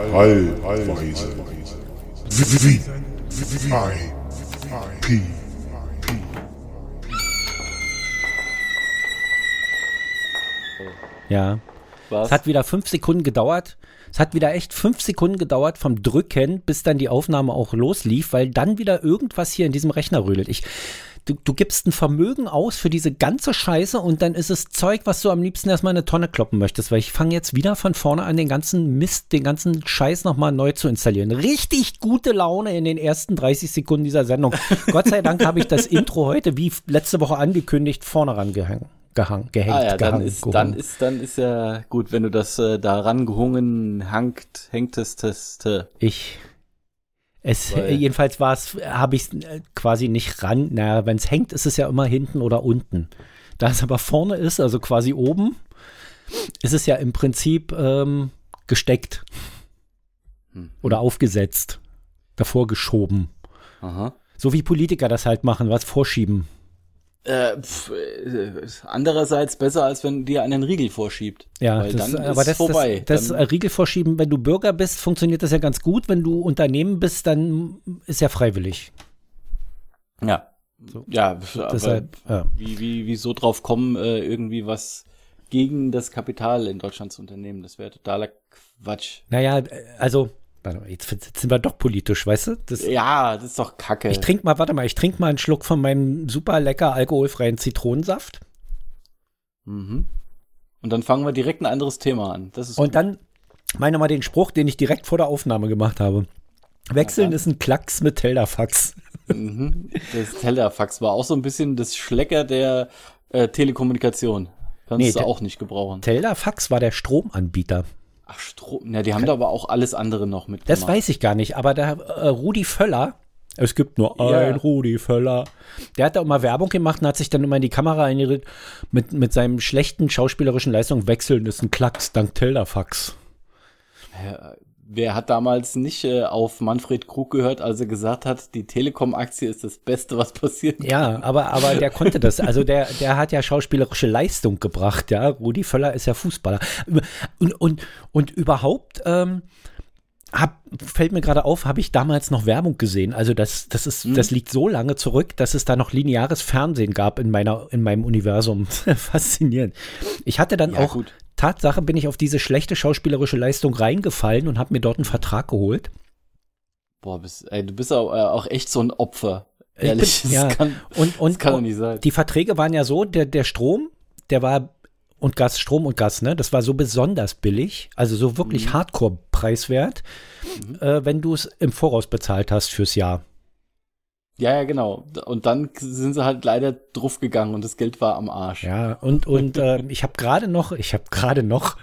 I P Ja. Es hat wieder fünf Sekunden gedauert. Es hat wieder echt fünf Sekunden gedauert vom Drücken, bis dann die Aufnahme auch loslief, weil dann wieder irgendwas hier in diesem Rechner rödelt. Ich, du, du gibst ein Vermögen aus für diese ganze Scheiße und dann ist es Zeug, was du am liebsten erstmal in eine Tonne kloppen möchtest, weil ich fange jetzt wieder von vorne an, den ganzen Mist, den ganzen Scheiß nochmal neu zu installieren. Richtig gute Laune in den ersten 30 Sekunden dieser Sendung. Gott sei Dank habe ich das Intro heute, wie letzte Woche angekündigt, vorne rangehangen gehangen, gehängt, ah, ja, gehangen, dann ist, dann ist, dann ist ja gut, wenn du das äh, da rangehungen, hangt, hängtest, äh. Ich. Es, Weil, jedenfalls war es, habe ich äh, quasi nicht ran. Naja, wenn es hängt, ist es ja immer hinten oder unten. Da es aber vorne ist, also quasi oben, ist es ja im Prinzip ähm, gesteckt hm. oder aufgesetzt, davor geschoben. Aha. So wie Politiker das halt machen, was vorschieben. Äh, pf, äh, andererseits besser, als wenn dir einen Riegel vorschiebt. Ja, das, dann aber ist das, vorbei. Das, das Riegel vorschieben, wenn du Bürger bist, funktioniert das ja ganz gut. Wenn du Unternehmen bist, dann ist ja freiwillig. Ja. So. Ja, Deshalb, ja. Wie, wie, wie so drauf kommen, äh, irgendwie was gegen das Kapital in Deutschland zu unternehmen, das wäre totaler Quatsch. Naja, also Warte mal, jetzt sind wir doch politisch, weißt du? Das, ja, das ist doch kacke. Ich trinke mal, warte mal, ich trinke mal einen Schluck von meinem super lecker alkoholfreien Zitronensaft. Mhm. Und dann fangen wir direkt ein anderes Thema an. Das ist Und gut. dann meine mal den Spruch, den ich direkt vor der Aufnahme gemacht habe. Wechseln ja, ist ein Klacks mit Teldafax. Mhm. Das Teldafax war auch so ein bisschen das Schlecker der äh, Telekommunikation. Kannst nee, du auch nicht gebrauchen. Teldafax war der Stromanbieter. Ach, Strom. Ja, die haben da aber auch alles andere noch mit. Das weiß ich gar nicht, aber der äh, Rudi Völler, es gibt nur ja. ein Rudi Völler, der hat da immer Werbung gemacht und hat sich dann immer in die Kamera eingeredet mit, mit seinem schlechten schauspielerischen Leistung wechseln ist ein Klacks dank Teldafax. Ja, wer hat damals nicht äh, auf Manfred Krug gehört, als er gesagt hat, die Telekom-Aktie ist das Beste, was passiert? Ja, aber, aber der konnte das. Also der, der hat ja schauspielerische Leistung gebracht, ja. Rudi Völler ist ja Fußballer. Und, und, und überhaupt, ähm, hab, fällt mir gerade auf, habe ich damals noch Werbung gesehen. Also das, das ist, mhm. das liegt so lange zurück, dass es da noch lineares Fernsehen gab in meiner, in meinem Universum. Faszinierend. Ich hatte dann ja, auch gut. Tatsache bin ich auf diese schlechte schauspielerische Leistung reingefallen und habe mir dort einen Vertrag geholt. Boah, bist, ey, du bist auch, äh, auch echt so ein Opfer. Ehrlich, bin, ja. das kann, und, und, das kann doch nicht sein. Die Verträge waren ja so, der, der Strom, der war und Gas, Strom und Gas, ne? Das war so besonders billig, also so wirklich mhm. Hardcore preiswert, mhm. äh, wenn du es im Voraus bezahlt hast fürs Jahr. Ja, ja, genau. Und dann sind sie halt leider drauf gegangen und das Geld war am Arsch. Ja, und, und äh, ich habe gerade noch, ich habe gerade noch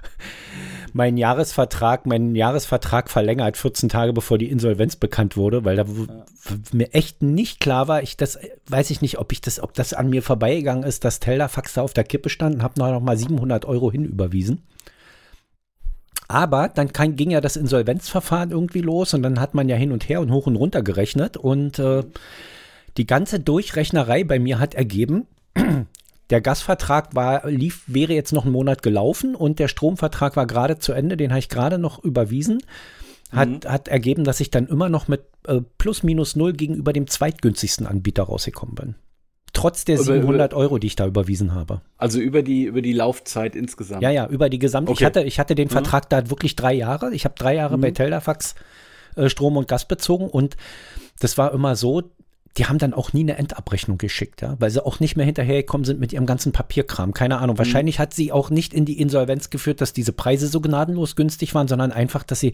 meinen Jahresvertrag, meinen Jahresvertrag verlängert, 14 Tage bevor die Insolvenz bekannt wurde, weil da ja. mir echt nicht klar war, ich das, weiß ich nicht, ob ich das, ob das an mir vorbeigegangen ist, dass Tellerfax da auf der Kippe stand und habe noch mal 700 Euro hinüberwiesen. Aber dann kann, ging ja das Insolvenzverfahren irgendwie los und dann hat man ja hin und her und hoch und runter gerechnet und äh, die ganze Durchrechnerei bei mir hat ergeben, der Gasvertrag war, lief, wäre jetzt noch einen Monat gelaufen und der Stromvertrag war gerade zu Ende, den habe ich gerade noch überwiesen. Hat, mhm. hat ergeben, dass ich dann immer noch mit äh, plus minus null gegenüber dem zweitgünstigsten Anbieter rausgekommen bin. Trotz der 700 über, Euro, die ich da überwiesen habe. Also über die, über die Laufzeit insgesamt? Ja, ja, über die gesamte. Okay. Ich, hatte, ich hatte den mhm. Vertrag da wirklich drei Jahre. Ich habe drei Jahre mhm. bei Teldafax äh, Strom und Gas bezogen und das war immer so, die haben dann auch nie eine Endabrechnung geschickt, ja, weil sie auch nicht mehr hinterhergekommen sind mit ihrem ganzen Papierkram. Keine Ahnung. Mhm. Wahrscheinlich hat sie auch nicht in die Insolvenz geführt, dass diese Preise so gnadenlos günstig waren, sondern einfach, dass sie,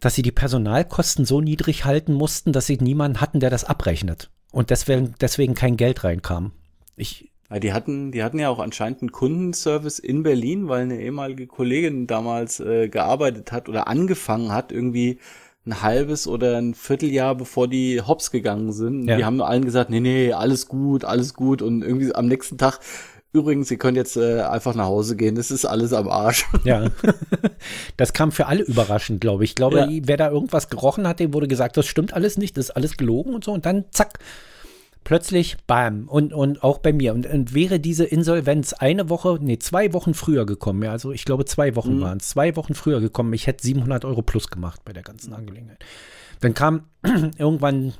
dass sie die Personalkosten so niedrig halten mussten, dass sie niemanden hatten, der das abrechnet und deswegen, deswegen kein Geld reinkam. Ich, die hatten, die hatten ja auch anscheinend einen Kundenservice in Berlin, weil eine ehemalige Kollegin damals äh, gearbeitet hat oder angefangen hat, irgendwie ein halbes oder ein Vierteljahr bevor die Hops gegangen sind. Ja. Die haben allen gesagt, nee, nee, alles gut, alles gut. Und irgendwie am nächsten Tag, übrigens, ihr könnt jetzt äh, einfach nach Hause gehen, das ist alles am Arsch. Ja. Das kam für alle überraschend, glaube ich. Ich glaube, ja. wer da irgendwas gerochen hat, dem wurde gesagt, das stimmt alles nicht, das ist alles gelogen und so. Und dann zack, plötzlich, bam, und, und auch bei mir. Und, und wäre diese Insolvenz eine Woche, nee, zwei Wochen früher gekommen, ja, also ich glaube zwei Wochen Mhm. waren es, zwei Wochen früher gekommen, ich hätte 700 Euro plus gemacht bei der ganzen Angelegenheit. Dann kam irgendwann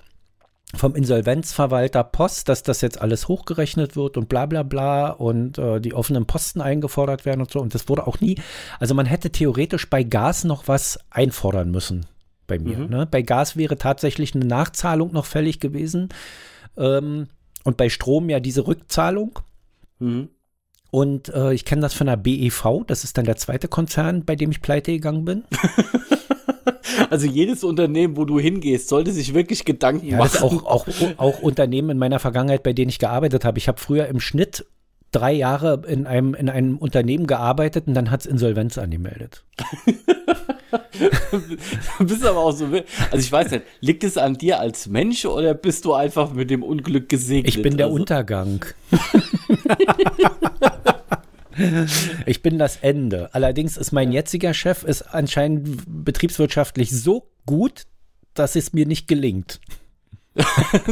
vom Insolvenzverwalter Post, dass das jetzt alles hochgerechnet wird und bla bla bla und äh, die offenen Posten eingefordert werden und so. Und das wurde auch nie, also man hätte theoretisch bei Gas noch was einfordern müssen bei mir. Mhm. Ne? Bei Gas wäre tatsächlich eine Nachzahlung noch fällig gewesen. Ähm, und bei Strom ja diese Rückzahlung. Mhm. Und äh, ich kenne das von der BEV, das ist dann der zweite Konzern, bei dem ich pleite gegangen bin. Also jedes Unternehmen, wo du hingehst, sollte sich wirklich Gedanken Ja, machen. auch, auch, auch Unternehmen in meiner Vergangenheit, bei denen ich gearbeitet habe. Ich habe früher im Schnitt drei Jahre in einem, in einem Unternehmen gearbeitet und dann hat es Insolvenz angemeldet. Du bist aber auch so. Also ich weiß nicht, liegt es an dir als Mensch oder bist du einfach mit dem Unglück gesegnet? Ich bin der also, Untergang. ich bin das Ende. Allerdings ist mein jetziger Chef ist anscheinend betriebswirtschaftlich so gut, dass es mir nicht gelingt.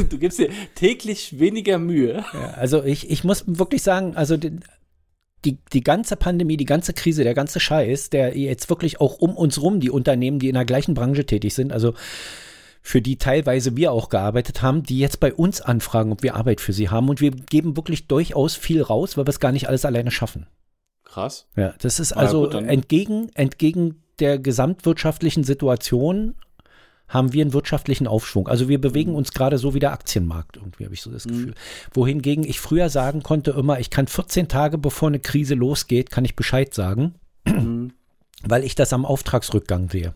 Du gibst dir täglich weniger Mühe. Ja, also ich, ich muss wirklich sagen, also die, die, die ganze Pandemie, die ganze Krise, der ganze Scheiß, der jetzt wirklich auch um uns rum, die Unternehmen, die in der gleichen Branche tätig sind, also für die teilweise wir auch gearbeitet haben, die jetzt bei uns anfragen, ob wir Arbeit für sie haben. Und wir geben wirklich durchaus viel raus, weil wir es gar nicht alles alleine schaffen. Krass. Ja, das ist ja, also gut, dann- entgegen, entgegen der gesamtwirtschaftlichen Situation haben wir einen wirtschaftlichen Aufschwung. Also wir Mhm. bewegen uns gerade so wie der Aktienmarkt, irgendwie habe ich so das Gefühl. Wohingegen ich früher sagen konnte immer, ich kann 14 Tage bevor eine Krise losgeht, kann ich Bescheid sagen, Mhm. weil ich das am Auftragsrückgang sehe.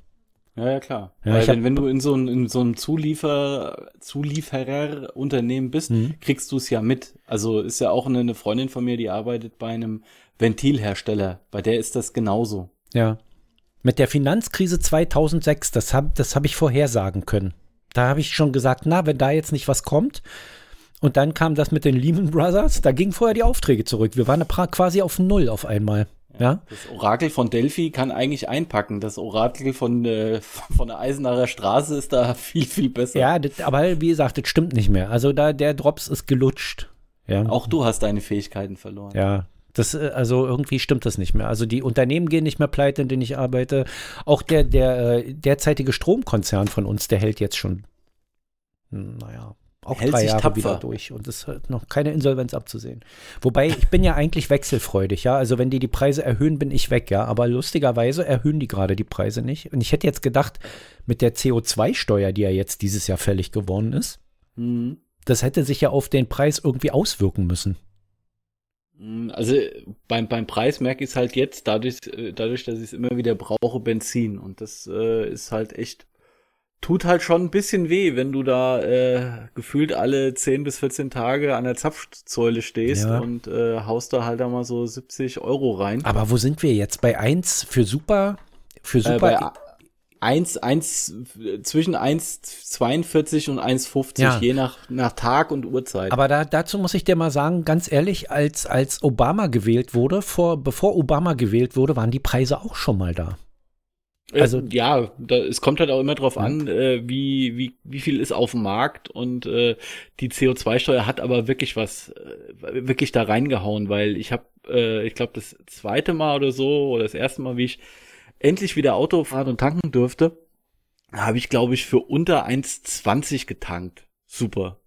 Ja, ja, klar. Ja, Weil wenn, wenn du in so ein, in so einem Zuliefer, Zuliefererunternehmen bist, Mhm. kriegst du es ja mit. Also ist ja auch eine, eine Freundin von mir, die arbeitet bei einem Ventilhersteller. Bei der ist das genauso. Ja. Mit der Finanzkrise 2006, das habe das hab ich vorhersagen können. Da habe ich schon gesagt, na, wenn da jetzt nicht was kommt. Und dann kam das mit den Lehman Brothers, da gingen vorher die Aufträge zurück. Wir waren quasi auf Null auf einmal. Ja. Das Orakel von Delphi kann eigentlich einpacken. Das Orakel von, äh, von der Eisenacher Straße ist da viel, viel besser. Ja, das, aber wie gesagt, das stimmt nicht mehr. Also da der Drops ist gelutscht. Ja. Auch du hast deine Fähigkeiten verloren. Ja, das, äh, also irgendwie stimmt das nicht mehr. Also die Unternehmen gehen nicht mehr pleite, in denen ich arbeite. Auch der, der äh, derzeitige Stromkonzern von uns, der hält jetzt schon, hm, naja, auch Hält drei sich Jahre tapfer. wieder durch und es hat noch keine Insolvenz abzusehen. Wobei, ich bin ja eigentlich wechselfreudig, ja. Also wenn die die Preise erhöhen, bin ich weg, ja. Aber lustigerweise erhöhen die gerade die Preise nicht. Und ich hätte jetzt gedacht, mit der CO2-Steuer, die ja jetzt dieses Jahr fällig geworden ist, Mhm. das hätte sich ja auf den Preis irgendwie auswirken müssen. Mm, Also beim, beim Preis merke ich es halt jetzt, dadurch, äh, dadurch, dass ich es immer wieder brauche, Benzin. Und das äh, ist halt echt, tut halt schon ein bisschen weh, wenn du da äh, gefühlt alle 10 bis 14 Tage an der Zapfsäule stehst Ja. und äh, haust da halt da mal so 70 Euro rein. Aber wo sind wir jetzt? Bei 1 für Super? Für Äh, Super? bei 1, 1, zwischen 1,42 und 1,50, Ja. je nach, nach Tag und Uhrzeit. aber da, dazu muss ich dir mal sagen, ganz ehrlich, als, als Obama gewählt wurde, vor, bevor Obama gewählt wurde, waren die Preise auch schon mal da. Also- äh, ja, da, es kommt halt auch immer drauf an, äh, wie, wie, wie viel ist auf dem Markt und äh, die CO2-Steuer hat aber wirklich was, äh, wirklich da reingehauen, weil ich habe, äh, ich glaube, das zweite Mal oder so oder das erste Mal, wie ich endlich wieder Auto fahren und tanken durfte, habe ich, glaube ich, für unter 1,20 getankt. Super.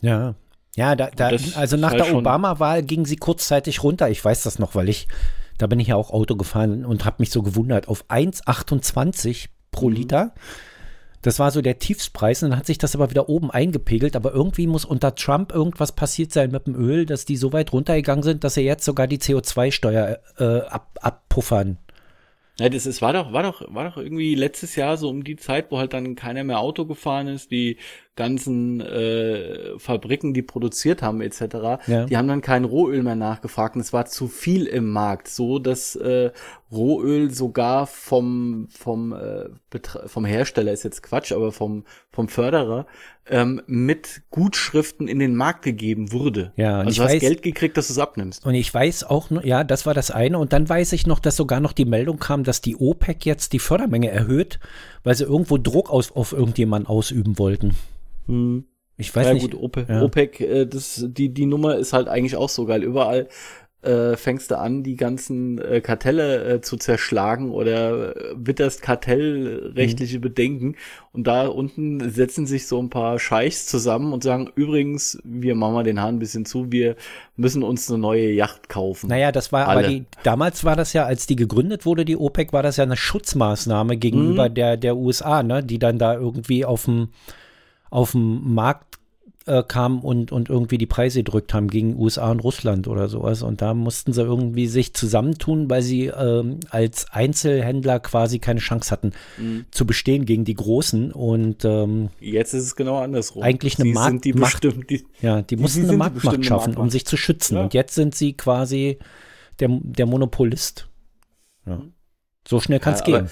Ja. Ja, da, da, also nach halt der schon- Obama-Wahl ging sie kurzzeitig runter. Ich weiß das noch, weil ich, da bin ich ja auch Auto gefahren und habe mich so gewundert, auf 1,28 pro Mhm. Liter. Das war so der Tiefspreis und dann hat sich das aber wieder oben eingepegelt. Aber irgendwie muss unter Trump irgendwas passiert sein mit dem Öl, dass die so weit runtergegangen sind, dass sie jetzt sogar die CO2-Steuer äh, ab, abpuffern. Ja, das ist, war doch, war doch, war doch irgendwie letztes Jahr so um die Zeit, wo halt dann keiner mehr Auto gefahren ist, die ganzen äh, Fabriken, die produziert haben etc., Ja. die haben dann kein Rohöl mehr nachgefragt und es war zu viel im Markt, so dass äh, Rohöl sogar vom vom äh, vom Hersteller ist jetzt Quatsch, aber vom vom Förderer ähm, mit Gutschriften in den Markt gegeben wurde. Ja, und also ich du hast weiß- Geld gekriegt, dass du es abnimmst. Und ich weiß auch, noch- ja, das war das eine. Und dann weiß ich noch, dass sogar noch die Meldung kam, dass die OPEC jetzt die Fördermenge erhöht, weil sie irgendwo Druck aus, auf irgendjemanden ausüben wollten. Hm. Ich weiß ja, nicht. gut, OPEC, ja. OPEC äh, das, die, die Nummer ist halt eigentlich auch so geil. Überall äh, fängst du an, die ganzen äh, Kartelle äh, zu zerschlagen oder äh, witterst kartellrechtliche Bedenken. Und da unten setzen sich so ein paar Scheichs zusammen und sagen, übrigens, wir machen mal den Hahn ein bisschen zu, wir müssen uns eine neue Yacht kaufen. Naja, das war, aber Alle. die, damals war das ja, als die gegründet wurde, die OPEC, war das ja eine Schutzmaßnahme gegenüber Mhm. der, der USA, ne, die dann da irgendwie auf dem, auf dem Markt äh, kamen und, und irgendwie die Preise gedrückt haben gegen USA und Russland oder sowas. Und da mussten sie irgendwie sich zusammentun, weil sie ähm, als Einzelhändler quasi keine Chance hatten Mhm. zu bestehen gegen die Großen. Und ähm, Jetzt ist es genau andersrum. Eigentlich eine die Marktmacht. die, ja, die mussten eine Marktmacht schaffen, um Marktmacht. sich zu schützen. Ja. Und jetzt sind sie quasi der, der Monopolist. Ja. So schnell kann es. Ja, gehen.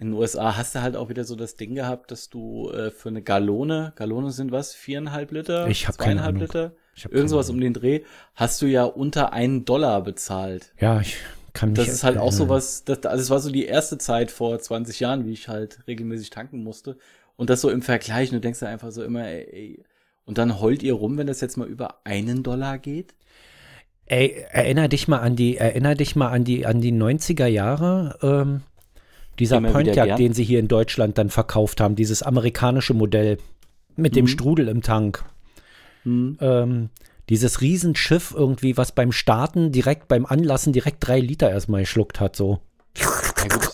In den USA hast du halt auch wieder so das Ding gehabt, dass du äh, für eine Gallone, Gallone sind was, viereinhalb Liter? Ich hab zweieinhalb. Liter? Ich hab Irgend keine sowas Ahnung. um den Dreh, hast du ja unter einen Dollar bezahlt. Ja, ich kann mich. Das ist halt auch äh, sowas, das, also es war so die erste Zeit vor 20 Jahren, wie ich halt regelmäßig tanken musste. Und das so im Vergleich, du denkst dir einfach so immer, ey, ey, und dann heult ihr rum, wenn das jetzt mal über einen Dollar geht? Ey, erinner dich mal an die, erinner dich mal an die, an die 90er Jahre. Ähm, dieser Pontiac, den sie hier in Deutschland dann verkauft haben, dieses amerikanische Modell mit Mhm. dem Strudel im Tank. Ähm, dieses Riesenschiff irgendwie, was beim Starten direkt beim Anlassen direkt drei Liter erstmal geschluckt hat, so. Ja gut,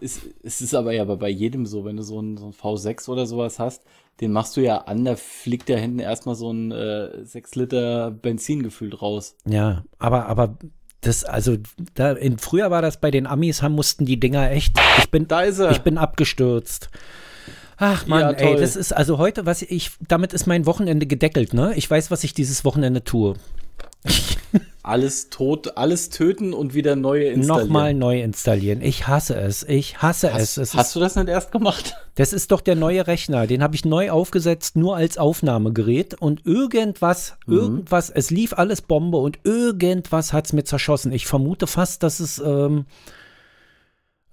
es ist, es ist aber ja bei jedem so, wenn du so ein, so ein V6 oder sowas hast, den machst du ja an, da fliegt ja hinten erstmal so ein äh, 6 Liter Benzin gefühlt raus. Ja, aber, aber das, also, da, in, früher war das bei den Amis, haben mussten die Dinger echt, ich bin, Da ist er. ich bin abgestürzt. Ach man, Ja, ey, das ist, also heute, was ich, damit ist mein Wochenende gedeckelt, ne? Ich weiß, was ich dieses Wochenende tue. Alles tot, alles töten und wieder neue installieren. Nochmal neu installieren. Ich hasse es. Ich hasse es. Hast, es hast ist, du das nicht erst gemacht? das ist doch der neue Rechner. Den habe ich neu aufgesetzt, nur als Aufnahmegerät. Und irgendwas, Mhm. irgendwas, es lief alles Bombe und irgendwas hat es mir zerschossen. Ich vermute fast, dass es ähm,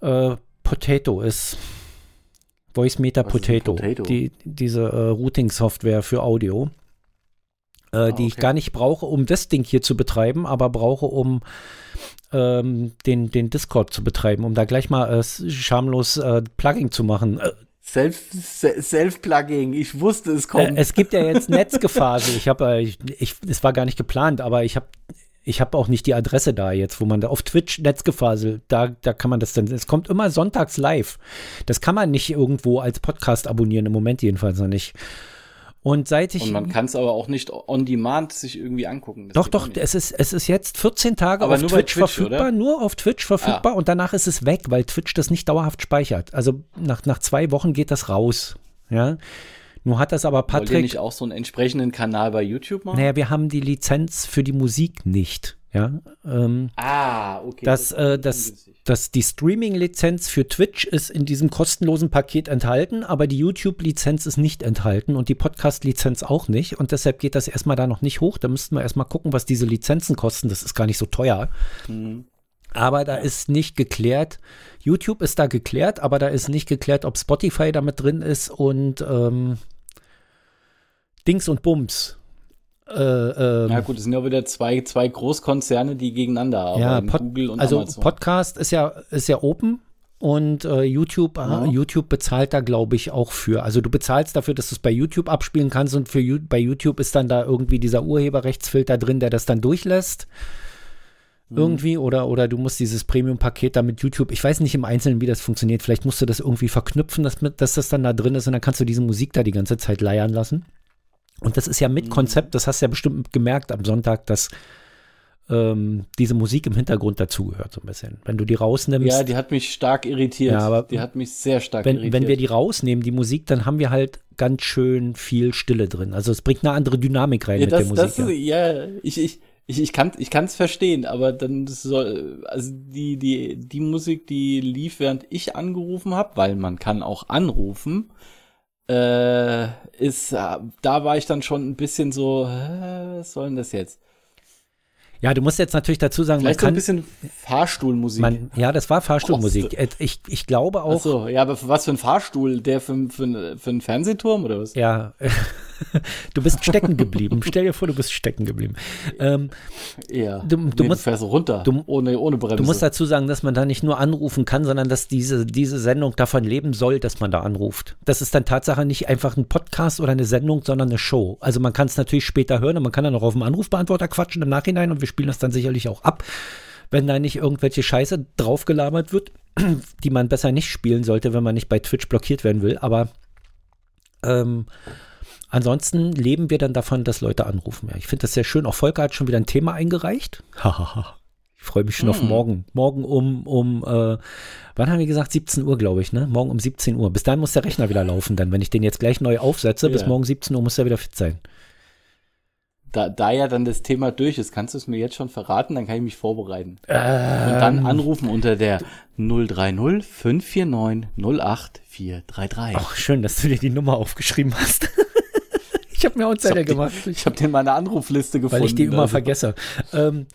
äh, Potato ist. Voice Meter Potato. Potato? Die, diese äh, Routing-Software für Audio. Äh, die ich Ah, okay. gar nicht brauche, um das Ding hier zu betreiben, aber brauche, um ähm, den, den Discord zu betreiben, um da gleich mal äh, schamlos äh, Plugging zu machen. Äh, Self, Se- Self-Plugging, ich wusste, es kommt. äh, es gibt ja jetzt Netzgefasel. Ich habe, äh, ich, ich, es war gar nicht geplant, aber ich habe ich habe auch nicht die Adresse da jetzt, wo man da auf Twitch Netzgefasel, da, da kann man das dann, es kommt immer sonntags live. Das kann man nicht irgendwo als Podcast abonnieren, im Moment jedenfalls noch nicht. Und seit ich. und man kann es aber auch nicht on demand sich irgendwie angucken. Das Doch, doch, es ist, es ist jetzt 14 Tage Aber auf Twitch, Twitch, verfügbar, oder? Ah. nur auf Twitch verfügbar und danach ist es weg, weil Twitch das nicht dauerhaft speichert. Also nach, nach zwei Wochen geht das raus. Ja. Nur hat das aber Wollt ihr Patrick. nicht auch so einen entsprechenden Kanal bei YouTube machen? Naja, wir haben die Lizenz für die Musik nicht. Ja. Ähm, Ah, okay. das, ist äh, das, ungünstig. das, die Streaming-Lizenz für Twitch ist in diesem kostenlosen Paket enthalten, aber die YouTube-Lizenz ist nicht enthalten und die Podcast-Lizenz auch nicht. Und deshalb geht das erstmal da noch nicht hoch. Da müssten wir erstmal gucken, was diese Lizenzen kosten. Das ist gar nicht so teuer. Mhm. Aber da ist nicht geklärt. YouTube ist da geklärt, aber da ist nicht geklärt, ob Spotify damit drin ist und ähm, Dings und Bums. Äh, ähm, Ja gut, es sind ja wieder zwei, zwei Großkonzerne, die gegeneinander ja, arbeiten. Pod, Google und also Amazon. Podcast ist ja, ist ja open und äh, YouTube, Ja. YouTube bezahlt da, glaube ich, auch für. Also du bezahlst dafür, dass du es bei YouTube abspielen kannst und für bei YouTube ist dann da irgendwie dieser Urheberrechtsfilter drin, der das dann durchlässt. Mhm. Irgendwie oder, oder du musst dieses Premium-Paket da mit YouTube, ich weiß nicht im Einzelnen, wie das funktioniert. Vielleicht musst du das irgendwie verknüpfen, dass, dass das dann da drin ist und dann kannst du diese Musik da die ganze Zeit leiern lassen. Und das ist ja Mhm. mit Konzept, das hast du ja bestimmt gemerkt am Sonntag, dass ähm, diese Musik im Hintergrund dazugehört, so ein bisschen. Wenn du die rausnimmst, ja, die hat mich stark irritiert. Ja, aber die hat mich sehr stark wenn, irritiert. wenn wir die rausnehmen, die Musik, dann haben wir halt ganz schön viel Stille drin. Also es bringt eine andere Dynamik rein ja, mit das, der Musik. das, ja, ich, ich, ich, ich kann ich kann's verstehen, aber dann soll, also die, die, die Musik, die lief, während ich angerufen habe, weil man kann auch anrufen, äh, ist, äh, da war ich dann schon ein bisschen so, was soll denn das jetzt? ja, du musst jetzt natürlich dazu sagen, man Vielleicht so ein kann, bisschen Fahrstuhlmusik. man, ja, das war Fahrstuhlmusik. Äh, Ich, ich glaube Ach auch, so, ja, aber was für ein Fahrstuhl? Der für, für, für einen Fernsehturm oder was? ja, du bist stecken geblieben. Stell dir vor, du bist stecken geblieben. Ähm, Ja. Du- Nee, du musst- fährst runter. du- ohne, ohne Bremse. du musst dazu sagen, dass man da nicht nur anrufen kann, sondern dass diese, diese Sendung davon leben soll, dass man da anruft. Das ist dann Tatsache nicht einfach ein Podcast oder eine Sendung, sondern eine Show. Also man kann es natürlich später hören und man kann dann auch auf dem Anrufbeantworter quatschen im Nachhinein und wir spielen das dann sicherlich auch ab, wenn da nicht irgendwelche Scheiße draufgelabert wird, die man besser nicht spielen sollte, wenn man nicht bei Twitch blockiert werden will. Aber ähm, ansonsten leben wir dann davon, dass Leute anrufen. Ja, ich finde das sehr schön. Auch Volker hat schon wieder ein Thema eingereicht. Hahaha. ich freue mich schon auf Hm. morgen. Morgen um, um äh, wann haben wir gesagt? 17 Uhr, glaube ich, ne? Morgen um 17 Uhr. Bis dahin muss der Rechner wieder laufen dann. Wenn ich den jetzt gleich neu aufsetze, bis Ja. morgen 17 Uhr muss er wieder fit sein. da, da ja dann das Thema durch ist, kannst du es mir jetzt schon verraten, dann kann ich mich vorbereiten. Ähm, Und dann anrufen unter der 030 549 08433. Ach, schön, dass du dir die Nummer aufgeschrieben hast. ich habe mir auch Zettel hab die- gemacht. Ich habe den in meiner Anrufliste gefunden. weil ich die immer also. vergesse. Ähm,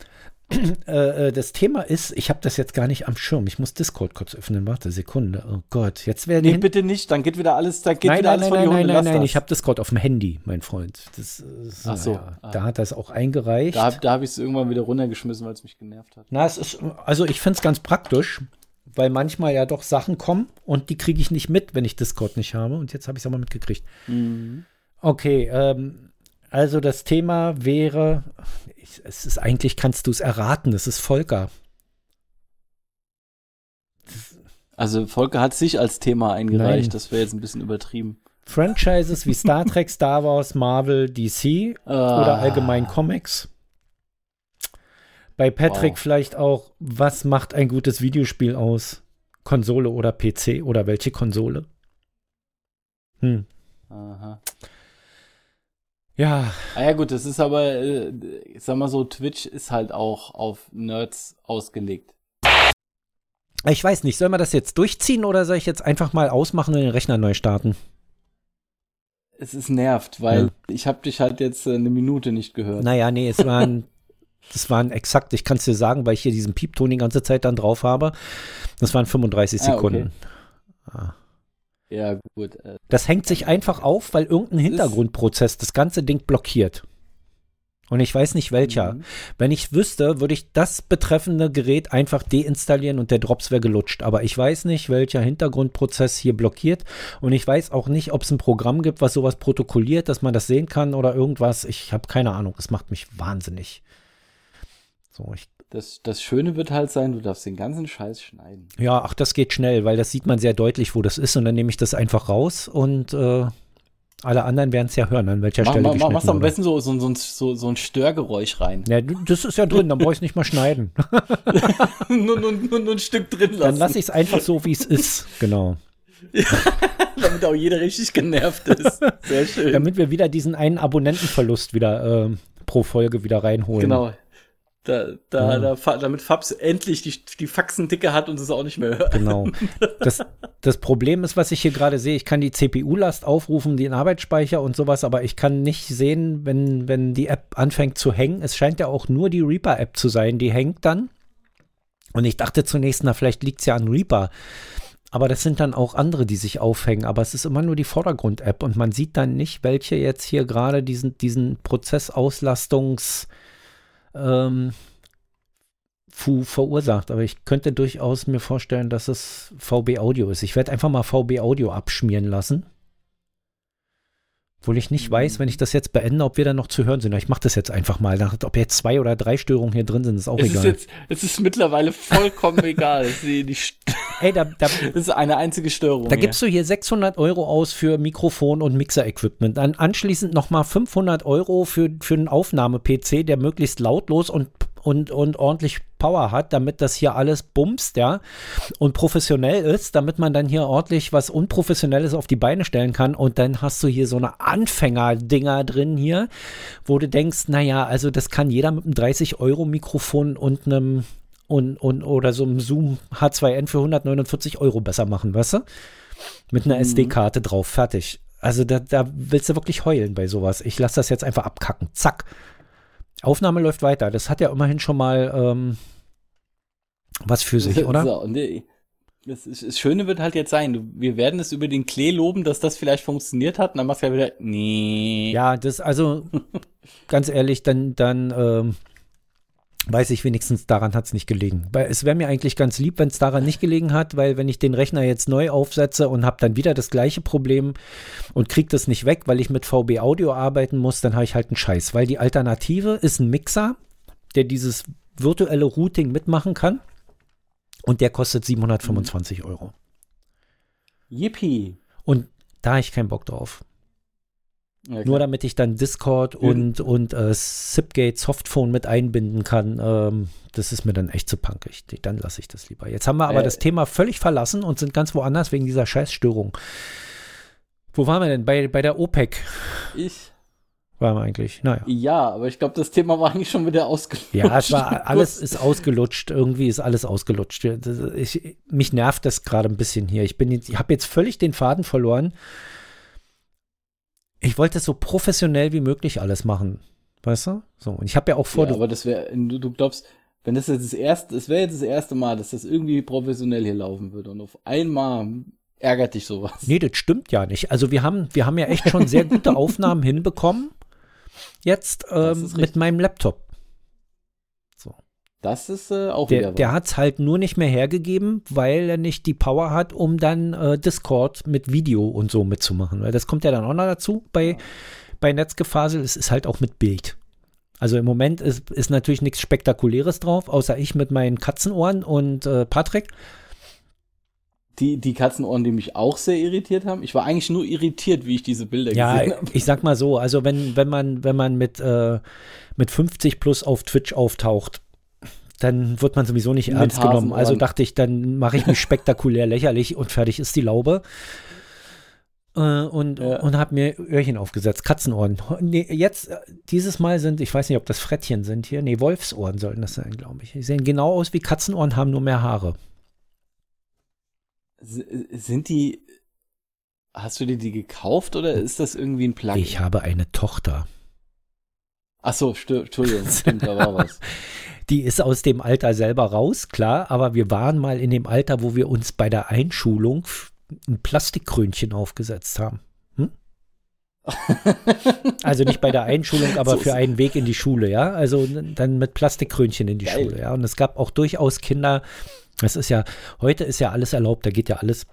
äh, äh, das Thema ist, ich habe das jetzt gar nicht am Schirm. Ich muss Discord kurz öffnen. Warte, Sekunde. Oh Gott, jetzt werden Nee, bitte nicht, dann geht wieder alles, dann geht Nein, wieder nein, alles nein, von nein, nein, nein, das. ich habe Discord auf dem Handy, mein Freund. Das ist, Ach so, naja, ah. Da hat er es auch eingereicht. Da, da habe ich es irgendwann wieder runtergeschmissen, weil es mich genervt hat. Na, es ist, also ich finde es ganz praktisch, weil manchmal ja doch Sachen kommen und die kriege ich nicht mit, wenn ich Discord nicht habe. Und jetzt habe ich es aber mitgekriegt. Mhm. Okay, ähm, also das Thema wäre, ich, es ist eigentlich, kannst du es erraten, es ist Volker. Also Volker hat sich als Thema eingereicht, Nein. das wäre jetzt ein bisschen übertrieben. Franchises wie Star Trek, Star Wars, Marvel, DC oder Ah. allgemein Comics. Bei Patrick Wow. vielleicht auch, was macht ein gutes Videospiel aus? Konsole oder PC oder welche Konsole? Hm. Aha. Ja, Ah ja gut, das ist aber, äh, ich sag mal so, Twitch ist halt auch auf Nerds ausgelegt. ich weiß nicht, soll man das jetzt durchziehen oder soll ich jetzt einfach mal ausmachen und den Rechner neu starten? Es ist nervt, weil Ja. ich habe dich halt jetzt äh, eine Minute nicht gehört. Naja, nee, es waren, das waren exakt, ich kann es dir sagen, weil ich hier diesen Piepton die ganze Zeit dann drauf habe. Das waren 35 Ah, okay. Sekunden. Ja gut, äh, Das hängt sich einfach auf, weil irgendein Hintergrundprozess das ganze Ding blockiert. Und ich weiß nicht welcher. Mhm. Wenn ich wüsste, würde ich das betreffende Gerät einfach deinstallieren und der Drops wäre gelutscht. Aber ich weiß nicht, welcher Hintergrundprozess hier blockiert. Und ich weiß auch nicht, ob es ein Programm gibt, was sowas protokolliert, dass man das sehen kann oder irgendwas. Ich habe keine Ahnung. Es macht mich wahnsinnig. So, ich, das, das Schöne wird halt sein, du darfst den ganzen Scheiß schneiden. ja, ach, das geht schnell, weil das sieht man sehr deutlich, wo das ist. Und dann nehme ich das einfach raus und äh, alle anderen werden es ja hören, an welcher Mach, Stelle mach, geschnitten machst du am besten so, so, so, so, ein Störgeräusch rein. Ja, das ist ja drin, dann brauche ich es nicht mal schneiden. nur, nur, nur, nur ein Stück drin Dann lassen, lasse ich es einfach so, wie es ist. Genau. damit auch jeder richtig genervt ist. Sehr schön. Damit wir wieder diesen einen Abonnentenverlust wieder äh, pro Folge wieder reinholen. Genau. Da, da, Ja. da, damit Fabs endlich die, die Faxen dicke hat und es auch nicht mehr hört. Genau. Das, das Problem ist, was ich hier gerade sehe, ich kann die CPU-Last aufrufen, den Arbeitsspeicher und sowas, aber ich kann nicht sehen, wenn, wenn die App anfängt zu hängen. Es scheint ja auch nur die Reaper-App zu sein, die hängt dann. Und ich dachte zunächst, na, vielleicht liegt es ja an Reaper. Aber das sind dann auch andere, die sich aufhängen. Aber es ist immer nur die Vordergrund-App und man sieht dann nicht, welche jetzt hier gerade diesen, diesen Prozessauslastungs- ähm, verursacht. Aber ich könnte durchaus mir vorstellen, dass es VB Audio ist. Ich werde einfach mal VB Audio abschmieren lassen. Obwohl ich nicht weiß, wenn ich das jetzt beende, ob wir dann noch zu hören sind. Ich mache das jetzt einfach mal. Ob jetzt zwei oder drei Störungen hier drin sind, ist auch Es ist, egal. jetzt, es ist mittlerweile vollkommen egal. Es ist, die, die, Ey, da, da, das ist eine einzige Störung. da hier. gibst du hier 600 Euro aus für Mikrofon und Mixer-Equipment. Dann anschließend nochmal 500 Euro für, für einen Aufnahme-PC, der möglichst lautlos und, und, und ordentlich Power hat, damit das hier alles bumst, ja, und professionell ist, damit man dann hier ordentlich was Unprofessionelles auf die Beine stellen kann. Und dann hast du hier so eine Anfänger-Dinger drin hier, wo du denkst, naja, also das kann jeder mit einem 30-Euro-Mikrofon und einem und, und oder so einem Zoom H2N für 149 Euro besser machen, weißt du? Mit einer SD-Karte drauf, fertig. Also da, da willst du wirklich heulen bei sowas. Ich lasse das jetzt einfach abkacken. Zack. Aufnahme läuft weiter. Das hat ja immerhin schon mal ähm, was für sich, oder? So, nee. Das, ist, das Schöne wird halt jetzt sein, du, wir werden es über den Klee loben, dass das vielleicht funktioniert hat, und dann machst du ja wieder, nee. Ja, das, also, ganz ehrlich, dann, dann, ähm, weiß ich wenigstens, daran hat es nicht gelegen. Weil es wäre mir eigentlich ganz lieb, wenn es daran nicht gelegen hat, weil wenn ich den Rechner jetzt neu aufsetze und habe dann wieder das gleiche Problem und kriege das nicht weg, weil ich mit VB Audio arbeiten muss, dann habe ich halt einen Scheiß. Weil die Alternative ist ein Mixer, der dieses virtuelle Routing mitmachen kann und der kostet 725 Euro. Yippie. Und da habe ich keinen Bock drauf. Ja, Nur damit ich dann Discord Mhm. und, und äh, Zipgate Softphone mit einbinden kann, ähm, das ist mir dann echt zu punkig. Dann lasse ich das lieber. Jetzt haben wir aber Äh. das Thema völlig verlassen und sind ganz woanders wegen dieser Scheißstörung. Wo waren wir denn? Bei, bei der OPEC ich. waren wir eigentlich. Naja. Ja, aber ich glaube, das Thema war eigentlich schon wieder ausgelutscht. Ja, es war alles ist ausgelutscht. Irgendwie ist alles ausgelutscht. Ich, mich nervt das gerade ein bisschen hier. Ich bin jetzt, ich habe jetzt völlig den Faden verloren. Ich wollte so professionell wie möglich alles machen. Weißt du? So. Und ich habe ja auch vor, Ja, aber das wäre, du, du glaubst, wenn das jetzt das erste, es wäre jetzt das erste Mal, dass das irgendwie professionell hier laufen würde und auf einmal ärgert dich sowas. Nee, das stimmt ja nicht. Also wir haben, wir haben ja echt schon sehr gute Aufnahmen hinbekommen. Jetzt ähm, mit meinem Laptop. Das ist äh, auch Der, wieder der wahr. hat es halt nur nicht mehr hergegeben, weil er nicht die Power hat, um dann äh, Discord mit Video und so mitzumachen. Weil das kommt ja dann auch noch dazu bei, bei Netzgefasel. Es ist halt auch mit Bild. Also im Moment ist, ist natürlich nichts Spektakuläres drauf, außer ich mit meinen Katzenohren und äh, Patrick. Die, die Katzenohren, die mich auch sehr irritiert haben. Ich war eigentlich nur irritiert, wie ich diese Bilder Ja, gesehen habe. ich sag mal so, also wenn, wenn man, wenn man mit, äh, mit 50 plus auf Twitch auftaucht, dann wird man sowieso nicht ernst genommen. Hasenohren. Also dachte ich, dann mache ich mich spektakulär lächerlich und fertig ist die Laube. Äh, und Ja. und habe mir Öhrchen aufgesetzt, Katzenohren. Nee, jetzt, äh, dieses Mal sind, ich weiß nicht, ob das Frettchen sind hier, nee, Wolfsohren sollten das sein, glaube ich. Die sehen genau aus wie Katzenohren, haben nur mehr Haare. S- Sind die, hast du dir die gekauft oder ist das irgendwie ein Plugin? Ich habe eine Tochter. Ach so, Entschuldigung, stimmt, da war was. Die ist aus dem Alter selber raus, klar, aber wir waren mal in dem Alter, wo wir uns bei der Einschulung ein Plastikkrönchen aufgesetzt haben. Hm? Also nicht bei der Einschulung, aber So für einen Weg in die Schule, ja. Also dann mit Plastikkrönchen in die Geil. Schule, ja. Und es gab auch durchaus Kinder, das ist ja, heute ist ja alles erlaubt, da geht ja alles.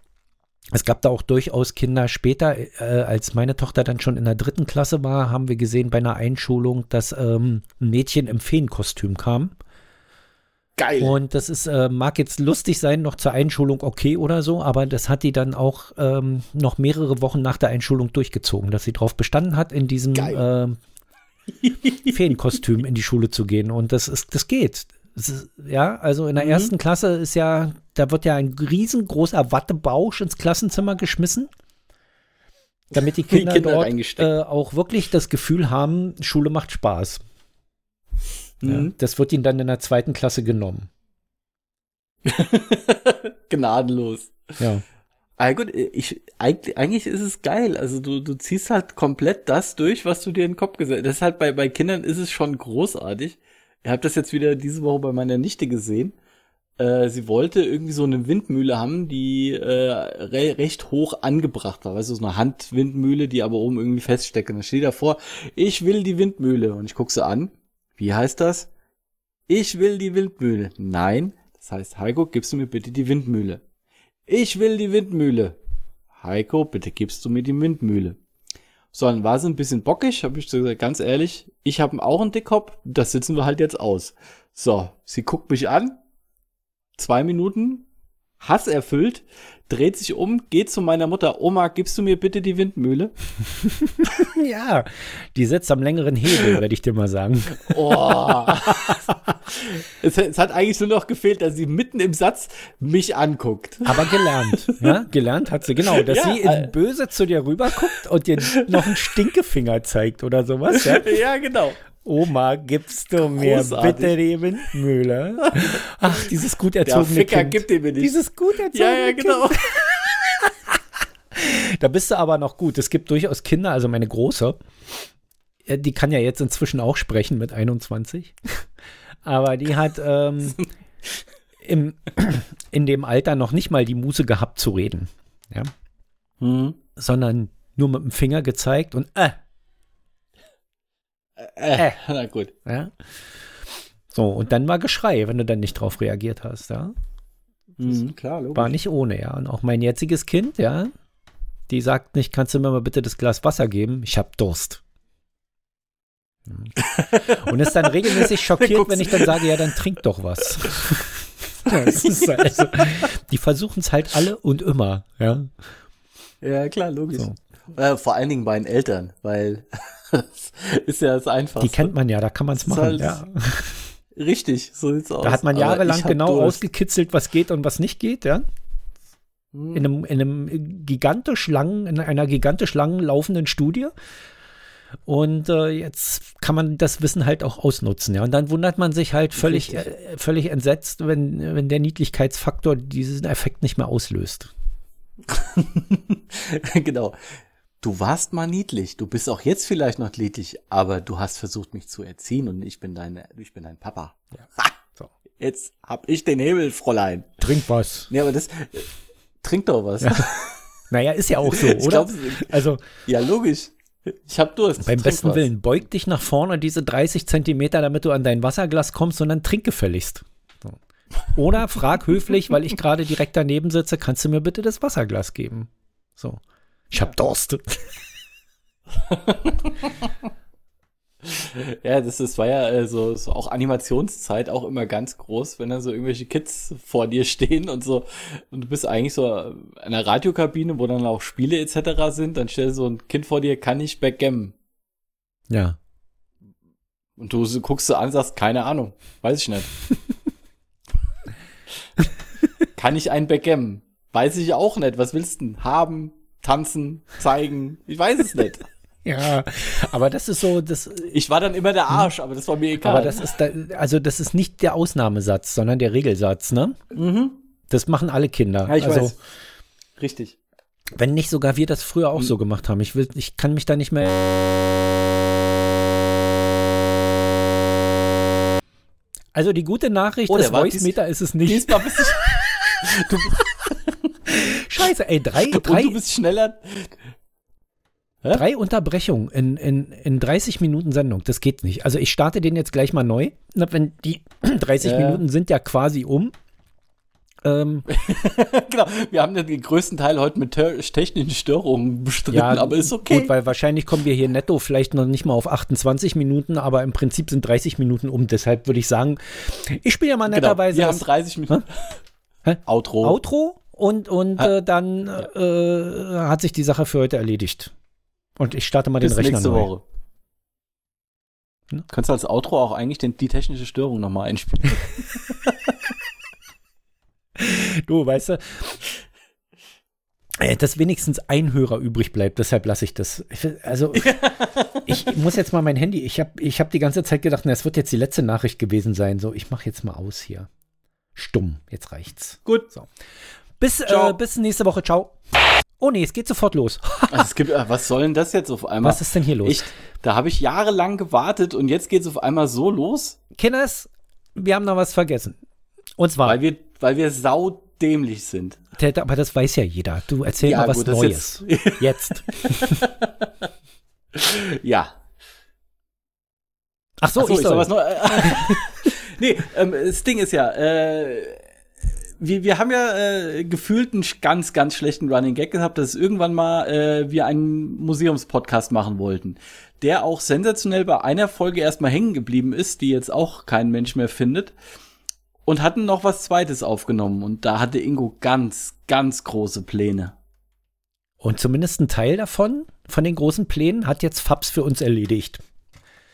Es gab da auch durchaus Kinder später, äh, als meine Tochter dann schon in der dritten Klasse war, haben wir gesehen bei einer Einschulung, dass ähm, ein Mädchen im Feenkostüm kam. Geil. Und das ist, äh, mag jetzt lustig sein, noch zur Einschulung okay oder so, aber das hat die dann auch ähm, noch mehrere Wochen nach der Einschulung durchgezogen, dass sie darauf bestanden hat, in diesem ähm, Feenkostüm in die Schule zu gehen. Und das ist, das geht. Das ist, ja, also in der Mhm. ersten Klasse ist ja, da wird ja ein riesengroßer Wattebausch ins Klassenzimmer geschmissen, damit die Die Kinder, Kinder dort äh, auch wirklich das Gefühl haben, Schule macht Spaß. Ja, Mhm. das wird ihnen dann in der zweiten Klasse genommen. Gnadenlos. Ja. Ah gut, ich, eigentlich, eigentlich ist es geil. Also du, du ziehst halt komplett das durch, was du dir in den Kopf gesetzt hast. Das ist halt bei, bei Kindern ist es schon großartig. Ich habe das jetzt wieder diese Woche bei meiner Nichte gesehen. Äh, sie wollte irgendwie so eine Windmühle haben, die äh, re recht hoch angebracht war. Weißt du, so eine Handwindmühle, die aber oben irgendwie feststeckt. Und dann steht davor, ich will die Windmühle. Und ich guck sie an. Wie heißt das? Ich will die Windmühle. Nein, das heißt, Heiko, gibst du mir bitte die Windmühle. Ich will die Windmühle. Heiko, bitte gibst du mir die Windmühle. So, dann war sie ein bisschen bockig, habe ich gesagt, ganz ehrlich, ich habe auch einen Dickkopf, das sitzen wir halt jetzt aus. So, sie guckt mich an, zwei Minuten, Hass erfüllt, dreht sich um, geht zu meiner Mutter, Oma, gibst du mir bitte die Windmühle? Ja, die sitzt am längeren Hebel, werde ich dir mal sagen. Oh. es, es hat eigentlich nur noch gefehlt, dass sie mitten im Satz mich anguckt. Aber gelernt, ja, gelernt hat sie, genau, dass Ja, sie in äh. böse zu dir rüberguckt und dir noch einen Stinkefinger zeigt oder sowas, ja. ja, genau. Oma, gibst du mir Großartig. bitte die Windmühle? Ach, dieses gut Der erzogene Ficker Kind. gibt den mir nicht. Dieses gut erzogene ja, ja, genau. Kind. Da bist du aber noch gut. Es gibt durchaus Kinder, also meine Große, äh, die kann ja jetzt inzwischen auch sprechen mit 21. Aber die hat, ähm, im, in dem Alter noch nicht mal die Muße gehabt zu reden. Ja. Hm. Sondern nur mit dem Finger gezeigt und äh, Äh, na gut. ja. So, und dann war Geschrei, wenn du dann nicht drauf reagiert hast, ja. Mhm, klar, logisch. War nicht ohne, ja. Und auch mein jetziges Kind, ja, die sagt nicht, kannst du mir mal bitte das Glas Wasser geben? Ich hab Durst. Und ist dann regelmäßig schockiert, wenn ich dann sage, ja, dann trink doch was. Also, die versuchen es halt alle und immer, ja. Ja, klar, logisch. So. Äh, vor allen Dingen bei den Eltern, weil das ist ja das Einfachste. Die kennt man ja, da kann man es machen, halt- ja. Richtig, so sieht's aus. Da hat man jahrelang genau Durst. ausgekitzelt, was geht und was nicht geht, ja. Hm. In einem, in einem gigantisch langen, in einer gigantisch langen laufenden Studie. Und äh, jetzt kann man das Wissen halt auch ausnutzen, ja. Und dann wundert man sich halt völlig, äh, völlig entsetzt, wenn, wenn der Niedlichkeitsfaktor diesen Effekt nicht mehr auslöst. genau. Du warst mal niedlich. Du bist auch jetzt vielleicht noch niedlich, aber du hast versucht, mich zu erziehen und ich bin dein, ich bin dein Papa. Ha! So. Jetzt hab ich den Hebel, Fräulein. Trink was. Nee, aber das, äh, trink doch was. Ja, Naja, ist ja auch so, oder? glaub, also logisch. Ich hab Durst. beim besten was. Willen, beug dich nach vorne diese 30 Zentimeter, damit du an dein Wasserglas kommst, sondern trink gefälligst. So. Oder frag höflich, weil ich gerade direkt daneben sitze, kannst du mir bitte das Wasserglas geben? So. Ich hab Durst. Ja, das, das war ja äh, so, so auch Animationszeit auch immer ganz groß, wenn da so irgendwelche Kids vor dir stehen und so und du bist eigentlich so in einer Radiokabine, wo dann auch Spiele etc. sind, dann stellt so ein Kind vor dir, kann ich Backgammon? Ja. Und du so- guckst so an, sagst, keine Ahnung, weiß ich nicht. kann ich ein Backgammon? Weiß ich auch nicht, was willst du denn? Haben, tanzen, zeigen, ich weiß es nicht. Ja, aber das ist so, das, Ich war dann immer der Arsch, aber das war mir egal. aber das ist, da, also das ist nicht der Ausnahmesatz, sondern der Regelsatz, ne? mhm. Das machen alle Kinder. Ja, ich also, weiß. Richtig. wenn nicht sogar wir das früher auch so gemacht haben. Ich will, ich kann mich da nicht mehr. Also die gute Nachricht Oh, war dies- Voice-Meter ist es nicht. Diesmal bist du, Scheiße, ey, drei, und drei, du bist schneller. Drei Unterbrechungen in, in, in 30 Minuten Sendung. Das geht nicht. Also ich starte den jetzt gleich mal neu. Na, Wenn die 30 Ja. Minuten sind ja quasi um. Ähm, genau. Wir haben den größten Teil heute mit te- technischen Störungen bestritten, ja, aber ist okay. Gut, weil wahrscheinlich kommen wir hier netto vielleicht noch nicht mal auf 28 Minuten, aber im Prinzip sind 30 Minuten um. Deshalb würde ich sagen, ich spiele ja mal genau. netterweise Wir haben das 30 Minuten. Hä? Outro. Outro und, und äh, dann äh, hat sich die Sache für heute erledigt. Und ich starte mal Bis den Rechner nächste neu. Woche. Hm? Kannst du als Outro auch eigentlich den, die technische Störung nochmal einspielen? Du, weißt du, äh, dass wenigstens ein Hörer übrig bleibt, deshalb lasse ich das. Also, ich muss jetzt mal mein Handy, ich habe ich hab die ganze Zeit gedacht, na, es wird jetzt die letzte Nachricht gewesen sein. So, ich mache jetzt mal aus hier. Stumm, jetzt reicht's. Gut. Bis, äh, bis nächste Woche, ciao. Oh nee, es geht sofort los. Also es gibt, äh, was soll denn das jetzt auf einmal? Was ist denn hier los? Echt? Da habe ich jahrelang gewartet und jetzt geht's auf einmal so los, Kinders, wir haben noch was vergessen. Und zwar, weil wir, weil wir saudämlich sind. Aber das weiß ja jeder. Du erzähl Ja, mal was gut, Neues. Jetzt. Ja. Ach so, Ach so, ich ich soll was neu. nee, ähm, das Ding ist ja, äh, wir, wir haben ja äh, gefühlt einen ganz, ganz schlechten Running Gag gehabt, dass irgendwann mal äh, wir einen Museumspodcast machen wollten, der auch sensationell bei einer Folge erstmal hängen geblieben ist, die jetzt auch kein Mensch mehr findet. Und hatten noch was Zweites aufgenommen. Und da hatte Ingo ganz, ganz große Pläne. Und zumindest ein Teil davon, von den großen Plänen, hat jetzt Fabs für uns erledigt.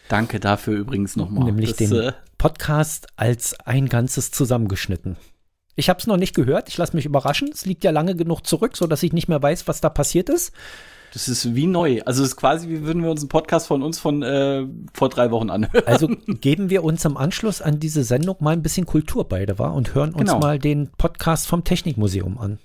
Danke dafür übrigens nochmal. Nämlich Das, den äh, Podcast als ein Ganzes zusammengeschnitten. Ich habe es noch nicht gehört. Ich lasse mich überraschen. Es liegt ja lange genug zurück, sodass ich nicht mehr weiß, was da passiert ist. Das ist wie neu. Also es ist quasi, wie würden wir uns einen Podcast von uns von äh, vor drei Wochen anhören. Also geben wir uns im Anschluss an diese Sendung mal ein bisschen Kultur beide war und hören uns Genau. mal den Podcast vom Technikmuseum an.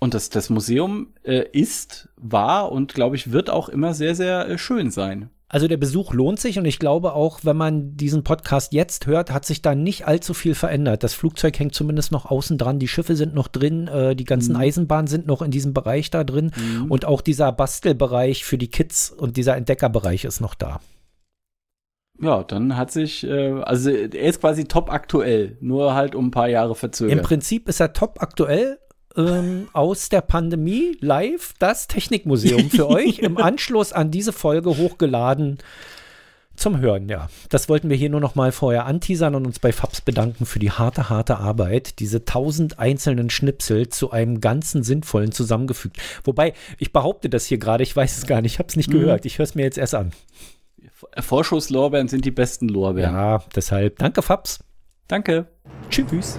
Und das, das Museum äh, ist, war und glaube ich wird auch immer sehr, sehr äh, schön sein. Also der Besuch lohnt sich und ich glaube auch, wenn man diesen Podcast jetzt hört, hat sich da nicht allzu viel verändert. Das Flugzeug hängt zumindest noch außen dran, die Schiffe sind noch drin, äh, die ganzen mhm. Eisenbahnen sind noch in diesem Bereich da drin mhm. und auch dieser Bastelbereich für die Kids und dieser Entdeckerbereich ist noch da. Ja, dann hat sich, äh, also er ist quasi top aktuell, nur halt um ein paar Jahre verzögert. Im Prinzip ist er top aktuell ähm, aus der Pandemie live das Technikmuseum für euch im Anschluss an diese Folge hochgeladen zum Hören, ja. Das wollten wir hier nur noch mal vorher anteasern und uns bei Fabs bedanken für die harte, harte Arbeit, diese tausend einzelnen Schnipsel zu einem ganzen sinnvollen zusammengefügt. Wobei, ich behaupte das hier gerade, ich weiß es gar nicht, ich habe es nicht mhm. gehört, ich höre es mir jetzt erst an. Vorschusslorbeeren sind die besten Lorbeeren. Ja, deshalb danke Fabs. Danke. Tschüss.